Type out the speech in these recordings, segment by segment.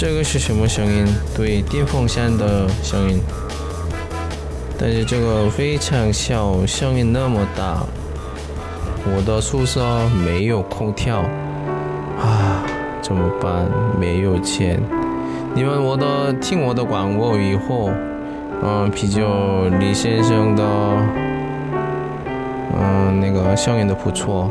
这个是什么声音？对，电风扇的声音。但是这个非常小，声音那么大。我的宿舍没有空调啊，怎么办？没有钱。你们我的听我的广播以后，嗯，比较李先生的，嗯，那个声音都不错。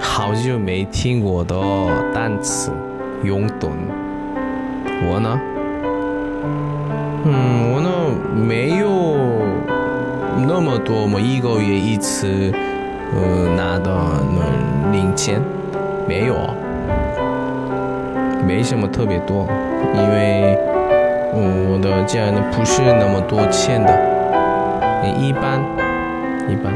好久没听过的单词，用돈뭐呢？嗯，我呢没有那么多嘛，一个月一次，呃，拿的那零钱。没有，没什么特别多，因为我的家人不是那么多钱的，一般？一般。